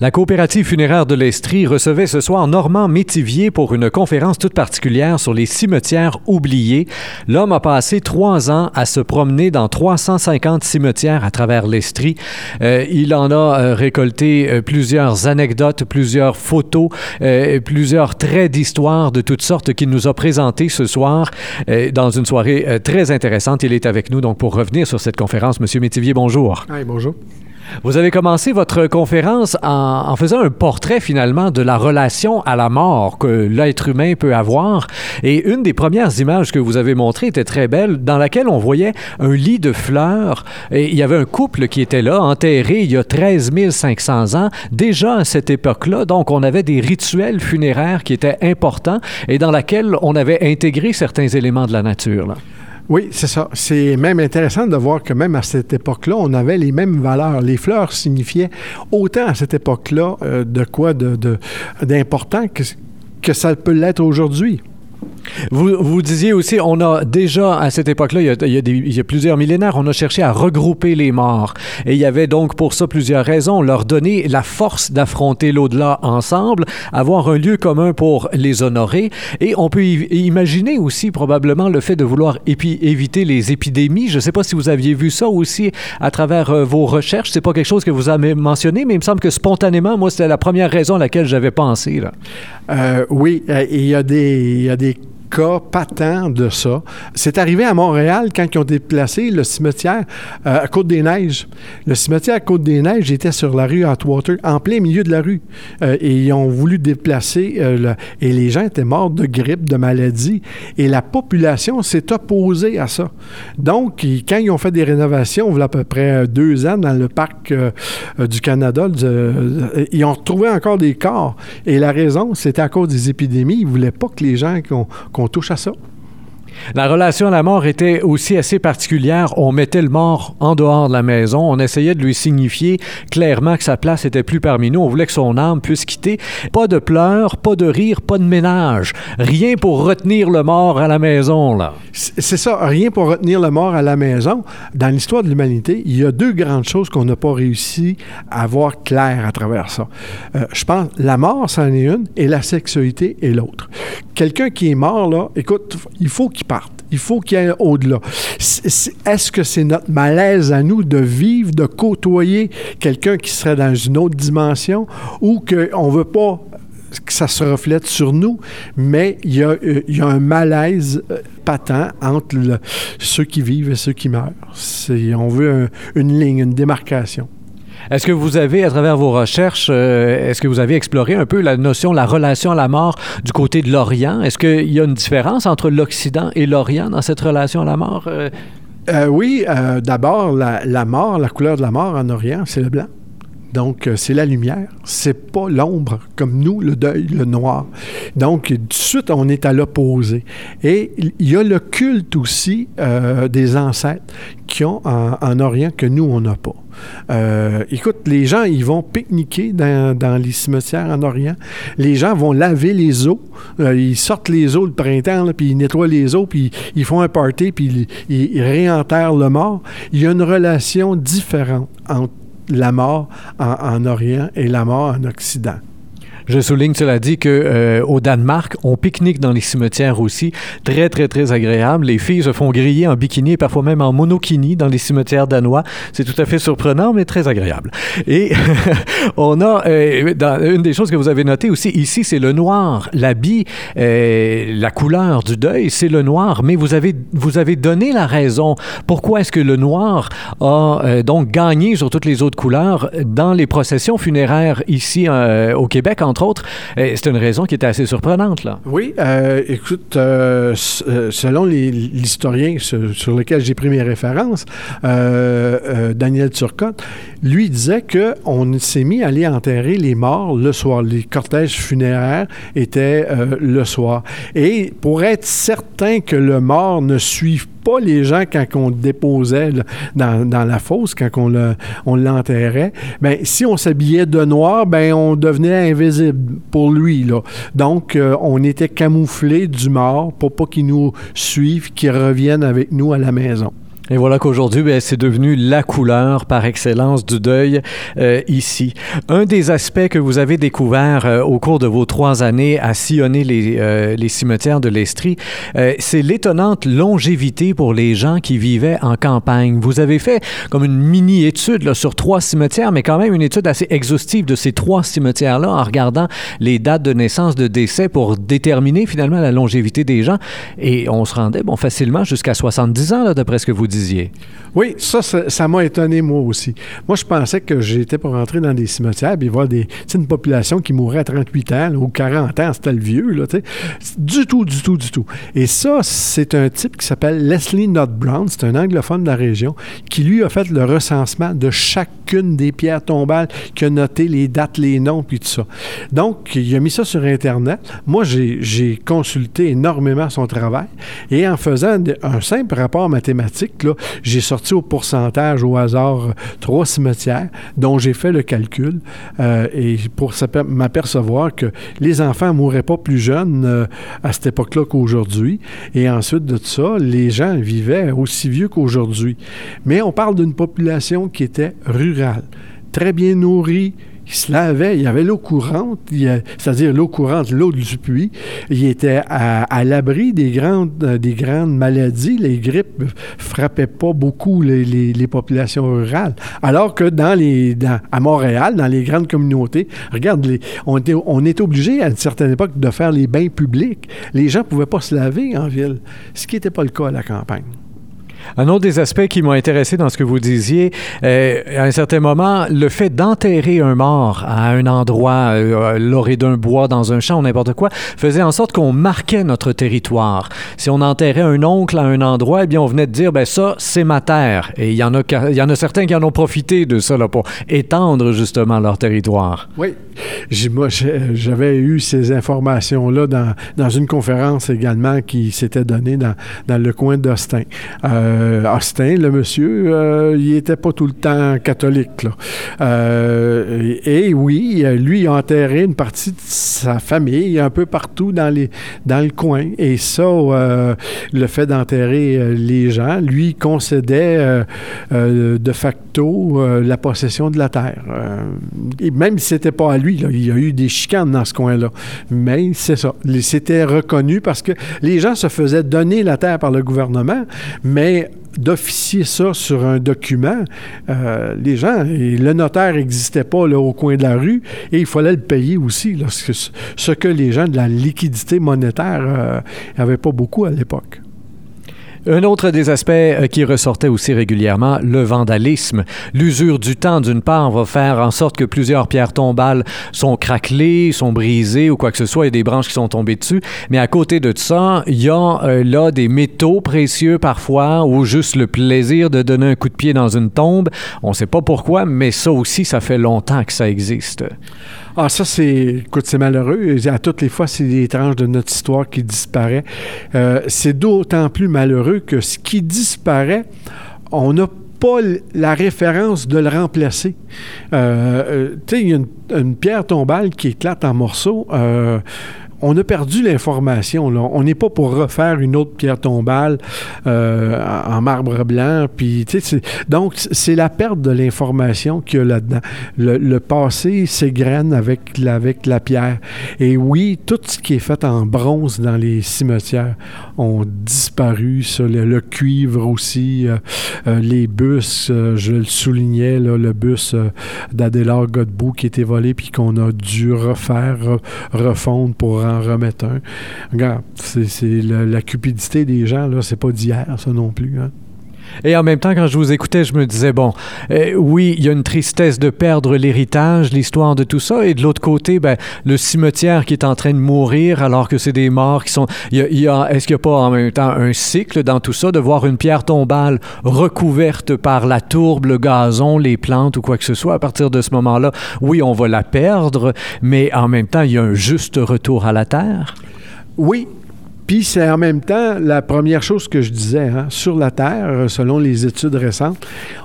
La coopérative funéraire de l'Estrie recevait ce soir Normand Métivier pour une conférence toute particulière sur les cimetières oubliés. L'homme a passé trois ans à se promener dans 350 cimetières à travers l'Estrie. Euh, il en a euh, récolté euh, plusieurs anecdotes, plusieurs photos, plusieurs traits d'histoire de toutes sortes qu'il nous a présentés ce soir dans une soirée très intéressante. Il est avec nous donc pour revenir sur cette conférence. Monsieur Métivier, bonjour. Bonjour. Vous avez commencé votre conférence en, faisant un portrait finalement de la relation à la mort que l'être humain peut avoir. Et une des premières images que vous avez montrées était très belle, dans laquelle on voyait un lit de fleurs. Et il y avait un couple qui était là, enterré il y a 13 500 ans. Déjà à cette époque-là, donc on avait des rituels funéraires qui étaient importants et dans laquelle on avait intégré certains éléments de la nature. Oui, c'est ça. C'est même intéressant de voir que même à cette époque-là, on avait les mêmes valeurs. Les fleurs signifiaient autant à cette époque-là euh, de quoi d'important que ça peut l'être aujourd'hui. Vous, vous, disiez aussi, on a déjà, à cette époque-là, il, y a plusieurs millénaires, on a cherché à regrouper les morts. Et il y avait donc pour ça plusieurs raisons. Leur donner la force d'affronter l'au-delà ensemble, avoir un lieu commun pour les honorer. Et on peut imaginer aussi probablement le fait de vouloir éviter les épidémies. Je ne sais pas si vous aviez vu ça aussi à travers euh, vos recherches. C'est pas quelque chose que vous avez mentionné, mais il me semble que spontanément, moi, c'était la première raison à laquelle j'avais pensé. Euh, oui, des, il y a des cas patent de ça. C'est arrivé à Montréal quand ils ont déplacé le cimetière euh, à Côte-des-Neiges. Le cimetière à Côte-des-Neiges était sur la rue Atwater, en plein milieu de la rue. Euh, et ils ont voulu déplacer, euh, le, et les gens étaient morts de grippe, de maladie, et la population s'est opposée à ça. Donc, quand ils ont fait des rénovations, il y a à peu près deux ans, dans le parc du Canada, ils ont retrouvé encore des corps. Et la raison, c'était à cause des épidémies. Ils ne voulaient pas que les gens qu'on qu'on touche à ça? La relation à la mort était aussi assez particulière. On mettait le mort en dehors de la maison. On essayait de lui signifier clairement que sa place était plus parmi nous. On voulait que son âme puisse quitter. Pas de pleurs, pas de rire, pas de ménage. Rien pour retenir le mort à la maison, là. C'est ça, rien pour retenir le mort à la maison. Dans l'histoire de l'humanité, il y a deux grandes choses qu'on n'a pas réussi à voir clair à travers ça. Euh, je pense, la mort, c'en est une, et la sexualité est l'autre. Quelqu'un qui est mort, là, écoute, il faut qu'il Il faut qu'il y ait au-delà. Est-ce que c'est notre malaise à nous de vivre, de côtoyer quelqu'un qui serait dans une autre dimension ou qu'on ne veut pas que ça se reflète sur nous, mais il y a, euh, un malaise euh, patent entre ceux qui vivent et ceux qui meurent? On veut un, une ligne, une démarcation. Est-ce que vous avez, à travers vos recherches, euh, est-ce que vous avez exploré un peu la notion, la relation à la mort du côté de l'Orient? Est-ce qu'il y a une différence entre l'Occident et l'Orient dans cette relation à la mort? Euh... Euh, oui, d'abord, la, la, mort, la couleur de la mort en Orient, c'est le blanc. Donc, euh, c'est la lumière, c'est pas l'ombre, comme nous, le deuil, le noir. Donc, tout de suite, on est à l'opposé. Et il y a le culte aussi euh, des ancêtres qui ont en, en Orient que nous, on n'a pas. Euh, écoute, les gens, ils vont pique-niquer dans, dans, les cimetières en Orient. Les gens vont laver les eaux. Euh, ils sortent les eaux le printemps, là, puis ils nettoient les eaux, puis ils font un party, puis ils, ils réenterrent le mort. Il y a une relation différente entre la mort en, en, Orient et la mort en Occident. Je souligne cela dit que euh, au Danemark, on pique-nique dans les cimetières aussi, très très très agréable. Les filles se font griller en bikini et parfois même en monokini dans les cimetières danois. C'est tout à fait surprenant mais très agréable. Et on a euh, une des choses que vous avez notées aussi ici, c'est le noir, l'habit, euh, la couleur du deuil, c'est le noir. Mais vous avez vous avez donné la raison. Pourquoi est-ce que le noir a donc gagné sur toutes les autres couleurs dans les processions funéraires ici au Québec entre autres, c'est une raison qui était assez surprenante. Là. Oui, euh, écoute, euh, selon l'historien sur, sur, lequel j'ai pris mes références, euh, Daniel Turcotte, lui disait qu'on s'est mis à aller enterrer les morts le soir. Les cortèges funéraires étaient le soir. Et pour être certain que le mort ne suive pas les gens quand on le déposait dans, dans, la fosse, quand on l'enterrait, ben, si on s'habillait de noir, ben, on devenait invisible pour lui. Là. Donc, euh, on était camouflé du mort pour pas qu'il nous suive, qu'il revienne avec nous à la maison. Et voilà qu'aujourd'hui, ben, c'est devenu la couleur par excellence du deuil euh, ici. Un des aspects que vous avez découvert euh, au cours de vos trois années à sillonner les, euh, les cimetières de l'Estrie, euh, c'est l'étonnante longévité pour les gens qui vivaient en campagne. Vous avez fait comme une mini-étude sur trois cimetières, mais quand même une étude assez exhaustive de ces trois cimetières-là en regardant les dates de naissance, de décès pour déterminer finalement la longévité des gens. Et on se rendait bon, facilement jusqu'à 70 ans, d'après ce que vous Oui, ça, ça m'a étonné, moi aussi. Moi, je pensais que j'étais pour rentrer dans des cimetières et voir des, une population qui mourrait à 38 ans ou 40 ans, c'était le vieux, là. Du tout, du tout, du tout. Et ça, c'est un type qui s'appelle Leslie Nott Brown, c'est un anglophone de la région, qui lui a fait le recensement de chacune des pierres tombales, qui a noté les dates, les noms, puis tout ça. Donc, il a mis ça sur Internet. Moi, j'ai consulté énormément son travail et en faisant un simple rapport mathématique, j'ai sorti au pourcentage au hasard trois cimetières dont j'ai fait le calcul euh, et pour m'apercevoir que les enfants ne mouraient pas plus jeunes euh, à cette époque-là qu'aujourd'hui. Et ensuite de ça, les gens vivaient aussi vieux qu'aujourd'hui. Mais on parle d'une population qui était rurale, très bien nourrie, il se lavait, il y avait l'eau courante, c'est-à-dire l'eau courante, l'eau du puits. Il était à, l'abri des grandes, euh, des grandes maladies. Les grippes frappaient pas beaucoup les, populations rurales. Alors que dans les, à Montréal, dans les grandes communautés, regarde, on, était, on était obligé à une certaine époque de faire les bains publics. Les gens pouvaient pas se laver en ville, ce qui n'était pas le cas à la campagne. Un autre des aspects qui m'ont intéressé dans ce que vous disiez, euh, à un certain moment, le fait d'enterrer un mort à un endroit, euh, l'orée d'un bois, dans un champ n'importe quoi, faisait en sorte qu'on marquait notre territoire. Si on enterrait un oncle à un endroit, eh bien, on venait de dire, ben ça, c'est ma terre. Et il y, en a, y en a certains qui en ont profité de ça là, pour étendre justement leur territoire. Oui. Moi, j'avais eu ces informations-là dans, dans, une conférence également qui s'était donnée dans, dans le coin d'Austin. Euh, euh, Austin, le monsieur, euh, il n'était pas tout le temps catholique. Euh, et, oui, lui, il a enterré une partie de sa famille un peu partout dans, le coin. Et ça, le fait d'enterrer les gens, lui concédait de facto la possession de la terre. et même si c'était pas à lui, il y a eu des chicanes dans ce coin-là. Mais c'est ça. C'était reconnu parce que les gens se faisaient donner la terre par le gouvernement, mais d'officier ça sur un document, euh, les gens, le notaire n'existait pas là, au coin de la rue et il fallait le payer aussi, ce que les gens de la liquidité monétaire n'avaient euh, pas beaucoup à l'époque. Un autre des aspects euh, qui ressortait aussi régulièrement, le vandalisme. L'usure du temps, d'une part, va faire en sorte que plusieurs pierres tombales sont craquelées, sont brisées ou quoi que ce soit, il y a des branches qui sont tombées dessus. Mais à côté de ça, il y a euh, là des métaux précieux parfois ou juste le plaisir de donner un coup de pied dans une tombe. On ne sait pas pourquoi, mais ça aussi, ça fait longtemps que ça existe. Ah, ça, c'est. Écoute, c'est malheureux. À toutes les fois, c'est des de notre histoire qui disparaît. Euh, c'est d'autant plus malheureux que ce qui disparaît, on n'a pas la référence de le remplacer. Euh, euh, tu sais, il y a une, pierre tombale qui éclate en morceaux on a perdu l'information. On n'est pas pour refaire une autre pierre tombale euh, en marbre blanc. Puis, donc, c'est la perte de l'information qu'il y a là-dedans. Le, passé s'égrène avec, la pierre. Et oui, tout ce qui est fait en bronze dans les cimetières ont disparu. le, cuivre aussi, euh, euh, les bus, je le soulignais, le bus d'Adélard Godbout qui était volé puis qu'on a dû refaire, refondre pour en remettre un. Regarde, c'est la, cupidité des gens, là, c'est pas d'hier, ça non plus. Hein. Et en même temps, quand je vous écoutais, je me disais, bon, euh, oui, il y a une tristesse de perdre l'héritage, l'histoire de tout ça, et de l'autre côté, ben, le cimetière qui est en train de mourir alors que c'est des morts qui sont... Il y a, Est-ce qu'il n'y a pas en même temps un cycle dans tout ça de voir une pierre tombale recouverte par la tourbe, le gazon, les plantes ou quoi que ce soit? À partir de ce moment-là, oui, on va la perdre, mais en même temps, il y a un juste retour à la terre? Oui, puis c'est en même temps la première chose que je disais, hein, sur la Terre, selon les études récentes,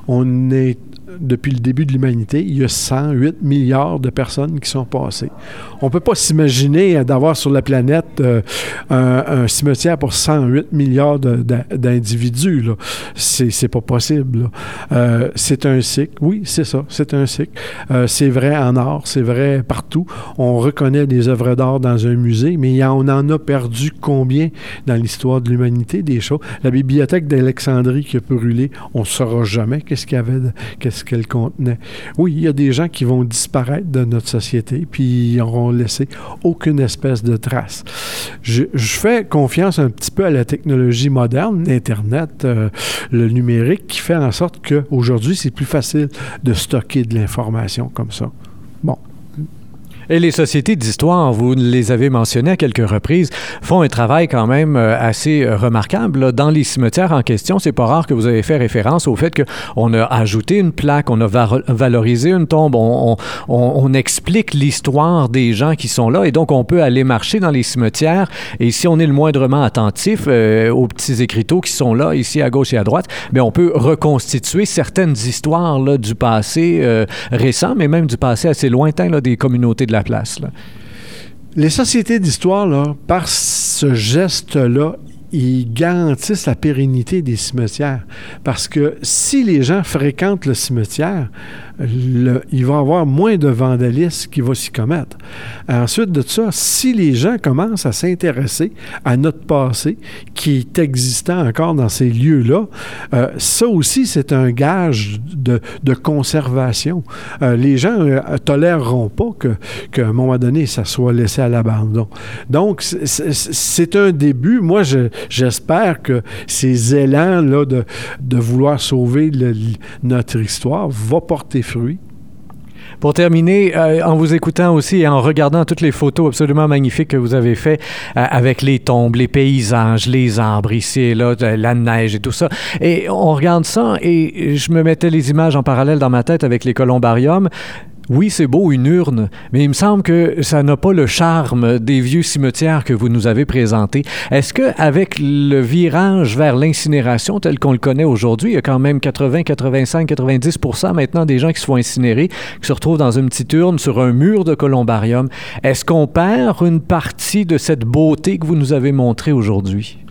on est depuis le début de l'humanité, il y a 108 milliards de personnes qui sont passées. On ne peut pas s'imaginer d'avoir sur la planète euh, un, cimetière pour 108 milliards d'individus. C'est pas possible. Euh, c'est un cycle. Oui, c'est ça. C'est un cycle. Euh, c'est vrai en art, c'est vrai partout. On reconnaît des œuvres d'art dans un musée, mais on en a perdu combien dans l'histoire de l'humanité des choses? La bibliothèque d'Alexandrie qui a brûlé, on ne saura jamais qu'est-ce qu'il y avait, qu'elle contenait. Oui, il y a des gens qui vont disparaître de notre société, puis ils n'auront laissé aucune espèce de trace. Je, fais confiance un petit peu à la technologie moderne, l'Internet, euh, le numérique, qui fait en sorte qu'aujourd'hui, c'est plus facile de stocker de l'information comme ça. Et les sociétés d'histoire, vous les avez mentionnées à quelques reprises, font un travail quand même euh, assez euh, remarquable. Dans les cimetières en question, c'est pas rare que vous avez fait référence au fait qu'on a ajouté une plaque, on a valorisé une tombe, on, explique l'histoire des gens qui sont là et donc on peut aller marcher dans les cimetières et si on est le moindrement attentif euh, aux petits écriteaux qui sont là, ici à gauche et à droite, bien, on peut reconstituer certaines histoires du passé récent, mais même du passé assez lointain des communautés de la place. Les sociétés d'histoire, par ce geste-là, ils garantissent la pérennité des cimetières. Parce que si les gens fréquentent le cimetière, il va y avoir moins de vandalisme qui va s'y commettre. Ensuite de ça, si les gens commencent à s'intéresser à notre passé qui est existant encore dans ces lieux-là, euh, ça aussi, c'est un gage de, conservation. Euh, les gens ne euh, toléreront pas qu'à un moment donné, ça soit laissé à l'abandon. Donc, c'est un début. Moi, j'espère que ces élans-là de, de vouloir sauver notre histoire va porter fruits. Pour terminer, euh, en vous écoutant aussi et en regardant toutes les photos absolument magnifiques que vous avez faites euh, avec les tombes, les paysages, les arbres ici et là, la neige et tout ça, et on regarde ça et je me mettais les images en parallèle dans ma tête avec les columbariums. Oui, c'est beau, une urne, mais il me semble que ça n'a pas le charme des vieux cimetières que vous nous avez présentés. Est-ce que avec le virage vers l'incinération tel qu'on le connaît aujourd'hui, il y a quand même 80, 85, 90 maintenant des gens qui se font incinérer, qui se retrouvent dans une petite urne sur un mur de columbarium? Est-ce qu'on perd une partie de cette beauté que vous nous avez montrée aujourd'hui?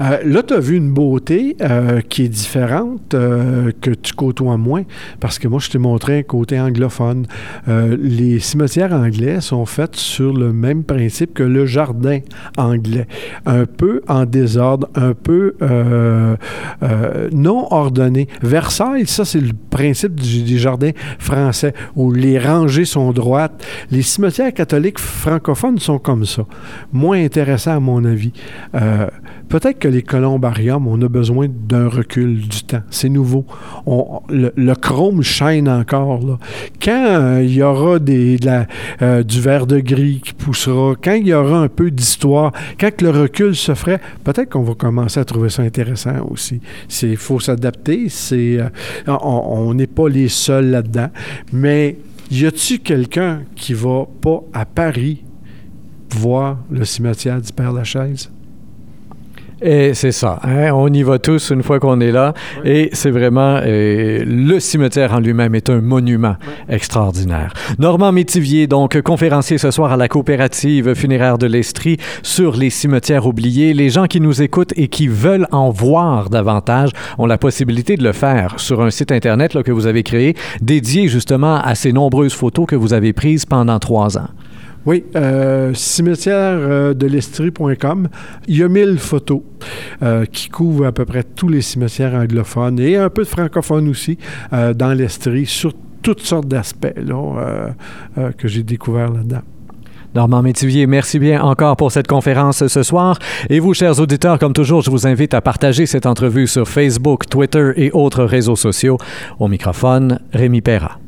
Euh, là, tu as vu une beauté euh, qui est différente, euh, que tu côtoies moins, parce que moi, je t'ai montré un côté anglophone. les cimetières anglais sont faits sur le même principe que le jardin anglais. Un peu en désordre, un peu non ordonné. Versailles, ça, c'est le principe des jardins français, où les rangées sont droites. Les cimetières catholiques francophones sont comme ça. Moins intéressants, à mon avis. Peut-être que les columbariums, on a besoin d'un recul du temps. C'est nouveau. le, chrome chaîne encore. Quand euh, il y aura euh, du vert de gris qui poussera, quand il y aura un peu d'histoire, quand le recul se ferait, peut-être qu'on va commencer à trouver ça intéressant aussi. Il faut s'adapter. Euh, on n'est pas les seuls là-dedans. Mais y a-t-il quelqu'un qui va pas à Paris voir le cimetière du Père-Lachaise? Et c'est ça. Hein? On y va tous une fois qu'on est là. Et c'est vraiment... Euh, le cimetière en lui-même est un monument extraordinaire. Normand Métivier, donc conférencier ce soir à la coopérative funéraire de l'Estrie sur les cimetières oubliés. Les gens qui nous écoutent et qui veulent en voir davantage ont la possibilité de le faire sur un site Internet là, que vous avez créé, dédié justement à ces nombreuses photos que vous avez prises pendant trois ans. Oui, euh, cimetière euh, de l'Estrie.com. Il y a 1000 photos euh, qui couvrent à peu près tous les cimetières anglophones et un peu de francophones aussi euh, dans l'Estrie sur toutes sortes d'aspects que j'ai découvert là-dedans. Normand Métivier, merci bien encore pour cette conférence ce soir. Et vous, chers auditeurs, comme toujours, je vous invite à partager cette entrevue sur Facebook, Twitter et autres réseaux sociaux. Au microphone, Rémi Perra.